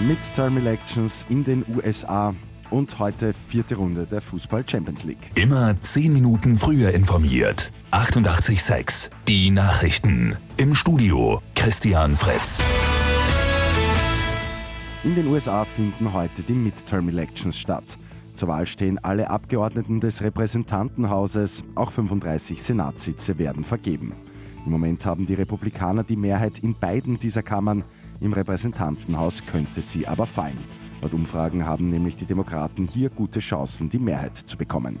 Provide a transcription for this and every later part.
Midterm Elections in den USA und heute vierte Runde der Fußball Champions League. Immer zehn Minuten früher informiert. 88,6. Die Nachrichten. Im Studio Christian Fritz. In den USA finden heute die Midterm Elections statt. Zur Wahl stehen alle Abgeordneten des Repräsentantenhauses, auch 35 Senatssitze werden vergeben. Im Moment haben die Republikaner die Mehrheit in beiden dieser Kammern, im Repräsentantenhaus könnte sie aber fallen. Laut Umfragen haben nämlich die Demokraten hier gute Chancen, die Mehrheit zu bekommen.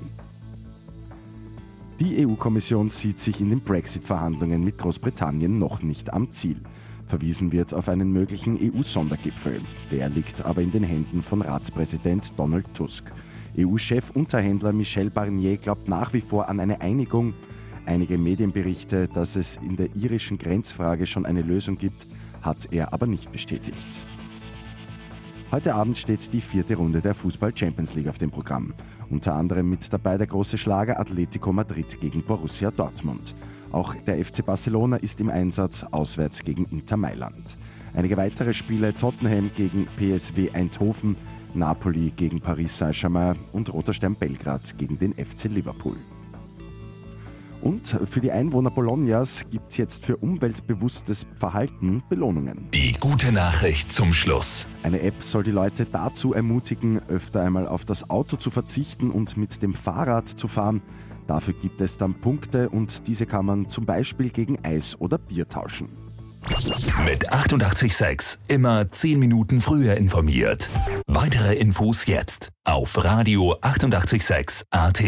Die EU-Kommission sieht sich in den Brexit-Verhandlungen mit Großbritannien noch nicht am Ziel. Verwiesen wird auf einen möglichen EU-Sondergipfel. Der liegt aber in den Händen von Ratspräsident Donald Tusk. EU-Chef-Unterhändler Michel Barnier glaubt nach wie vor an eine Einigung. Einige Medienberichte, dass es in der irischen Grenzfrage schon eine Lösung gibt, hat er aber nicht bestätigt. Heute Abend steht die vierte Runde der Fußball Champions League auf dem Programm. Unter anderem mit dabei der große Schlager Atletico Madrid gegen Borussia Dortmund. Auch der FC Barcelona ist im Einsatz auswärts gegen Inter Mailand. Einige weitere Spiele Tottenham gegen PSW Eindhoven, Napoli gegen Paris Saint-Germain und Roter Stern Belgrad gegen den FC Liverpool. Und für die Einwohner Bolognas gibt es jetzt für umweltbewusstes Verhalten Belohnungen. Die gute Nachricht zum Schluss. Eine App soll die Leute dazu ermutigen, öfter einmal auf das Auto zu verzichten und mit dem Fahrrad zu fahren. Dafür gibt es dann Punkte und diese kann man zum Beispiel gegen Eis oder Bier tauschen. Mit 886 immer 10 Minuten früher informiert. Weitere Infos jetzt auf Radio 886 AT.